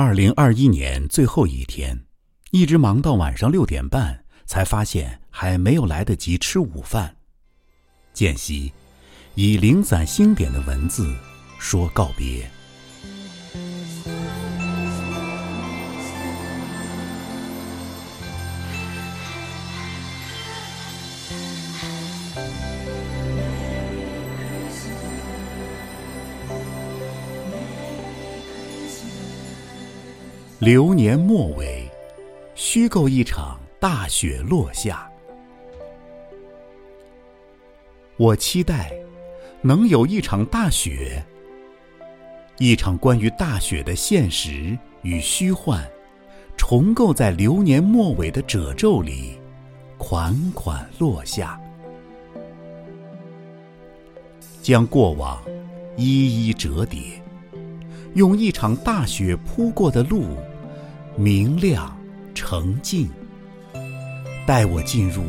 二零二一年最后一天，一直忙到晚上六点半，才发现还没有来得及吃午饭。间隙，以零散星点的文字说告别。流年末尾，虚构一场大雪落下。我期待能有一场大雪，一场关于大雪的现实与虚幻，重构在流年末尾的褶皱里，款款落下，将过往一一折叠，用一场大雪铺过的路。明亮，澄净，带我进入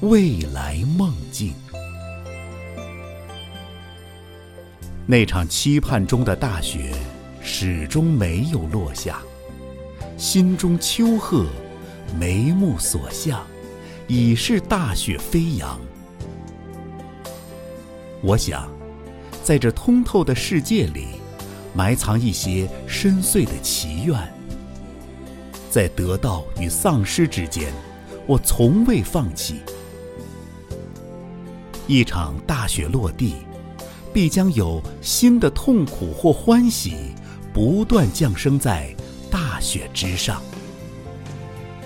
未来梦境。那场期盼中的大雪始终没有落下，心中秋壑，眉目所向，已是大雪飞扬。我想，在这通透的世界里，埋藏一些深邃的祈愿。在得到与丧失之间，我从未放弃。一场大雪落地，必将有新的痛苦或欢喜不断降生在大雪之上。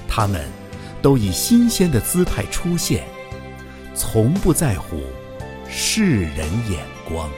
他们都以新鲜的姿态出现，从不在乎世人眼光。